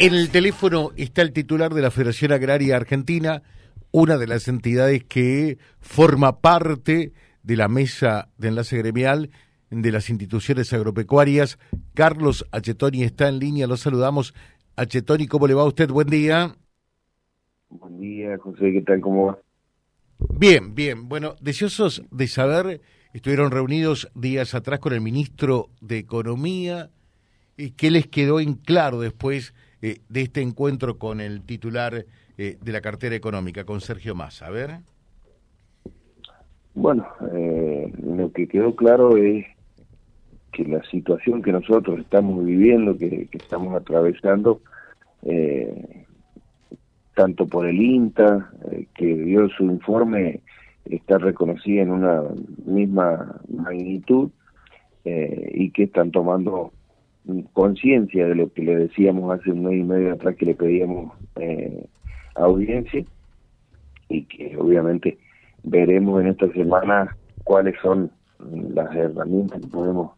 En el teléfono está el titular de la Federación Agraria Argentina, una de las entidades que forma parte de la mesa de enlace gremial de las instituciones agropecuarias. Carlos Achetoni está en línea, lo saludamos. Achetoni, ¿cómo le va a usted? Buen día. Buen día, José, ¿qué tal? ¿Cómo va? Bien, bien. Bueno, deseosos de saber, estuvieron reunidos días atrás con el ministro de Economía, y ¿qué les quedó en claro después? Eh, de este encuentro con el titular eh, de la cartera económica, con Sergio Massa. A ver. Bueno, eh, lo que quedó claro es que la situación que nosotros estamos viviendo, que, estamos atravesando, tanto por el INTA, que dio su informe, está reconocida en una misma magnitud y que están tomando conciencia de lo que le decíamos hace un mes y medio atrás que le pedíamos eh, audiencia y que obviamente veremos en esta semana cuáles son las herramientas que podemos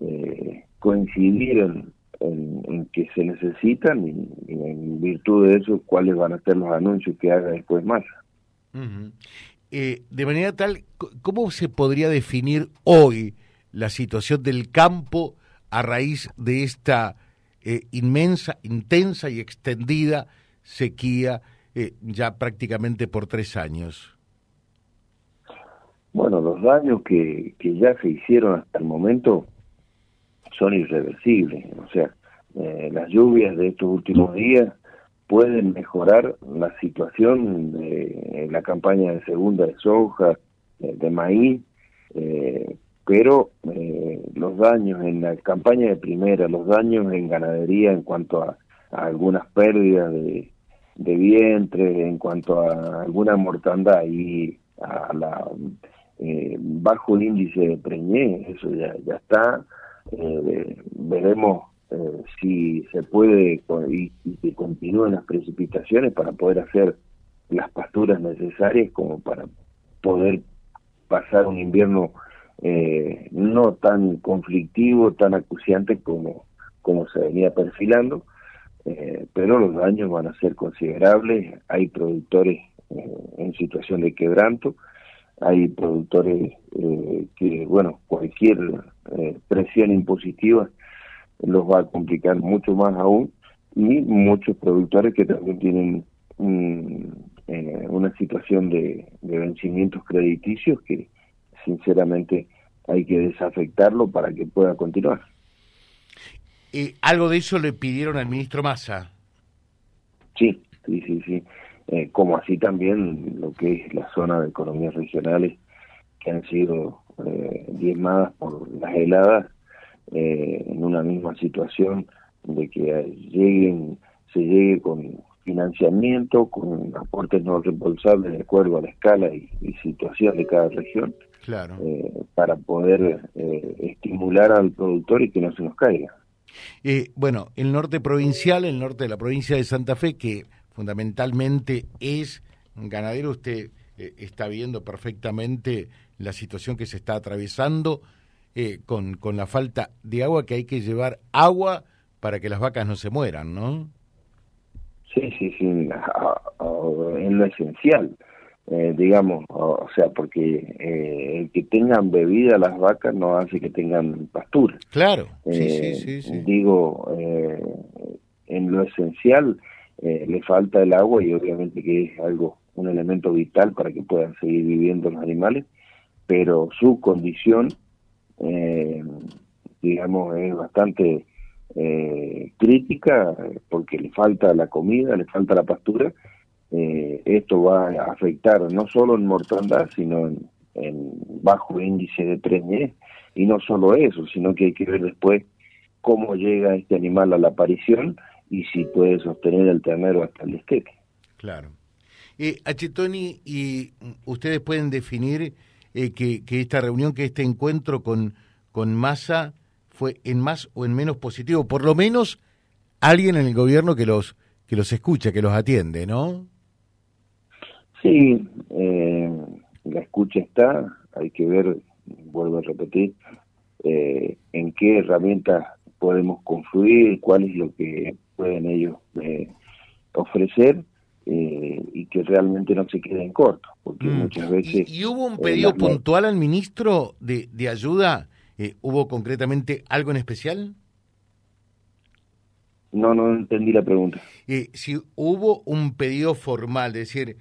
eh, coincidir en, que se necesitan y, en virtud de eso cuáles van a ser los anuncios que haga después más. Eh, de manera tal, ¿cómo se podría definir hoy la situación del campo a raíz de esta eh, inmensa, intensa y extendida sequía eh, ya prácticamente por tres años? Bueno, los daños que, que ya se hicieron hasta el momento son irreversibles. O sea, eh, las lluvias de estos últimos días pueden mejorar la situación de la campaña de segunda de soja, de maíz, eh, pero eh, los daños en la campaña de primera, los daños en ganadería en cuanto a, algunas pérdidas de, vientre, en cuanto a alguna mortandad y a la eh, bajo índice de preñez, eso ya, está. Eh, veremos si se puede y, y que continúen las precipitaciones para poder hacer las pasturas necesarias como para poder pasar un invierno eh, no tan conflictivo, tan acuciante como, como se venía perfilando, eh, pero los daños van a ser considerables. Hay productores eh, en situación de quebranto, hay productores que, bueno, cualquier presión impositiva los va a complicar mucho más aún, y muchos productores que también tienen una situación de vencimientos crediticios que sinceramente hay que desafectarlo para que pueda continuar. Eh, ¿Algo de eso le pidieron al ministro Massa? Sí, sí, sí, sí. Eh, como así también lo que es la zona de economías regionales que han sido eh, diezmadas por las heladas eh, en una misma situación de que lleguen se llegue con financiamiento, con aportes no reembolsables de acuerdo a la escala y situación de cada región claro. Eh, para poder eh, estimular al productor y que no se nos caiga. Eh, bueno, el norte provincial, el norte de la provincia de Santa Fe, que fundamentalmente es ganadero, usted está viendo perfectamente la situación que se está atravesando con, con la falta de agua, que hay que llevar agua para que las vacas no se mueran, ¿no? Sí, sí, sí, en lo esencial. Eh, digamos, o, sea, porque eh, el que tengan bebida las vacas no hace que tengan pastura. Claro, sí, sí, Digo, eh, en lo esencial le falta el agua y obviamente que es algo, un elemento vital para que puedan seguir viviendo los animales, pero su condición, digamos, es bastante crítica porque le falta la comida, le falta la pastura eh, esto va a afectar no solo en mortandad, sino en, bajo índice de preñez, y no solo eso, sino que hay que ver después cómo llega este animal a la aparición y si puede sostener el ternero hasta el desteque. Claro. Eh, Achetoni, ¿y ustedes pueden definir eh, que, que, esta reunión, que este encuentro con, con Massa fue en más o en menos positivo? Por lo menos alguien en el gobierno que los, que los escucha, que los atiende, ¿no? Sí, eh, la escucha está, hay que ver, vuelvo a repetir, eh, en qué herramientas podemos confluir, cuál es lo que pueden ellos eh, ofrecer eh, y que realmente no se queden cortos, porque mm. muchas veces... ¿Y, hubo un pedido puntual al ministro de, de ayuda? ¿Hubo concretamente algo en especial? No, no entendí la pregunta. si hubo un pedido formal, de decir,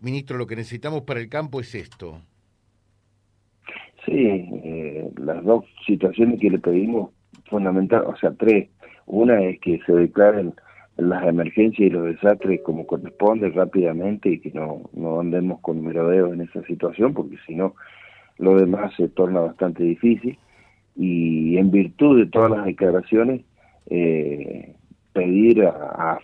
ministro, lo que necesitamos para el campo es esto. Sí, eh, las dos situaciones que le pedimos, fundamental, o sea, tres. Una es que se declaren las emergencias y los desastres como corresponde rápidamente y que no, no andemos con merodeos en esa situación, porque si no, lo demás se torna bastante difícil. Y en virtud de todas las declaraciones, eh, pedir a, a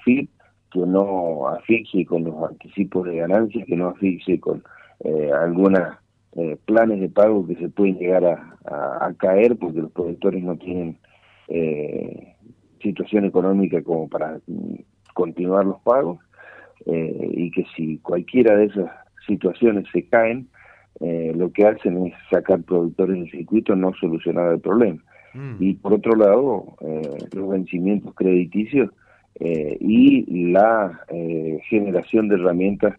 que no asfixie con los anticipos de ganancias, que no asfixie con eh, algunas eh, planes de pago que se pueden llegar a, caer porque los productores no tienen eh, situación económica como para mm, continuar los pagos eh, y que si cualquiera de esas situaciones se caen, lo que hacen es sacar productores del circuito, no solucionar el problema. Mm. Y por otro lado, los vencimientos crediticios y la generación de herramientas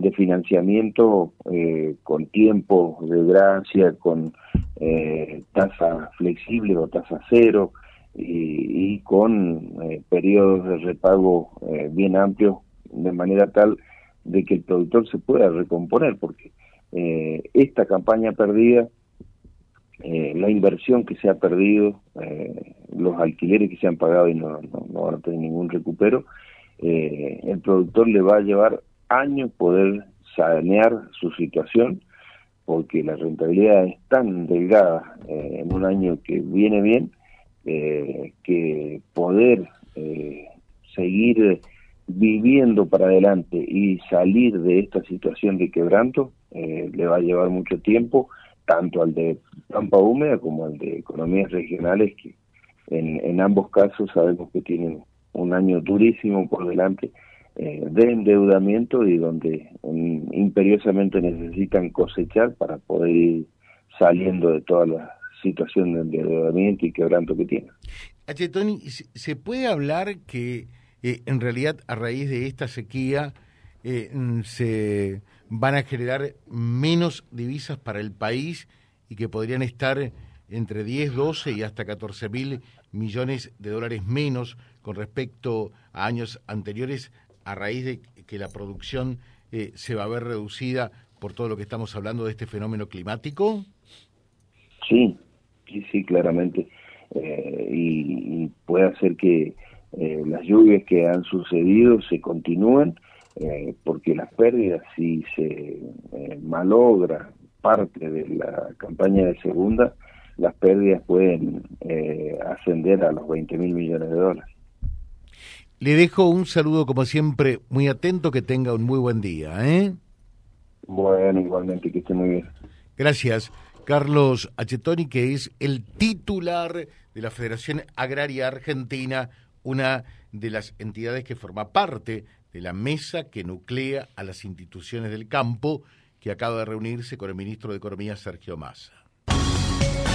de financiamiento eh, con tiempo de gracia, con eh, tasa flexible o tasa cero y, con eh, periodos de repago bien amplios de manera tal de que el productor se pueda recomponer porque esta campaña perdida la inversión que se ha perdido, los alquileres que se han pagado y no, no, van a tener ningún recupero, el productor le va a llevar años poder sanear su situación, porque la rentabilidad es tan delgada eh, en un año que viene bien, eh, que poder eh, seguir viviendo para adelante y salir de esta situación de quebranto le va a llevar mucho tiempo, tanto al de Pampa Húmeda como al de economías regionales, que en, en ambos casos sabemos que tienen un año durísimo por delante eh, de endeudamiento y donde imperiosamente necesitan cosechar para poder ir saliendo de toda la situación de endeudamiento y quebranto que tienen. H. Tony, ¿se puede hablar que eh, en realidad a raíz de esta sequía eh, mm, se van a generar menos divisas para el país y que podrían estar entre 10, 12 y hasta 14 mil millones de dólares menos con respecto a años anteriores a raíz de que la producción eh, se va a ver reducida por todo lo que estamos hablando de este fenómeno climático? Sí, sí, sí, claramente. Eh, y, puede hacer que eh, las lluvias que han sucedido se continúen, porque las pérdidas, si se malogra parte de la campaña de segunda, las pérdidas pueden ascender a los 20 mil millones de dólares. Le dejo un saludo, como siempre, muy atento, que tenga un muy buen día. ¿eh? Bueno, igualmente, que esté muy bien. Gracias. Carlos Achetoni, que es el titular de la Federación Agraria Argentina, una de las entidades que forma parte de la mesa que nuclea a las instituciones del campo, que acaba de reunirse con el ministro de Economía, Sergio Massa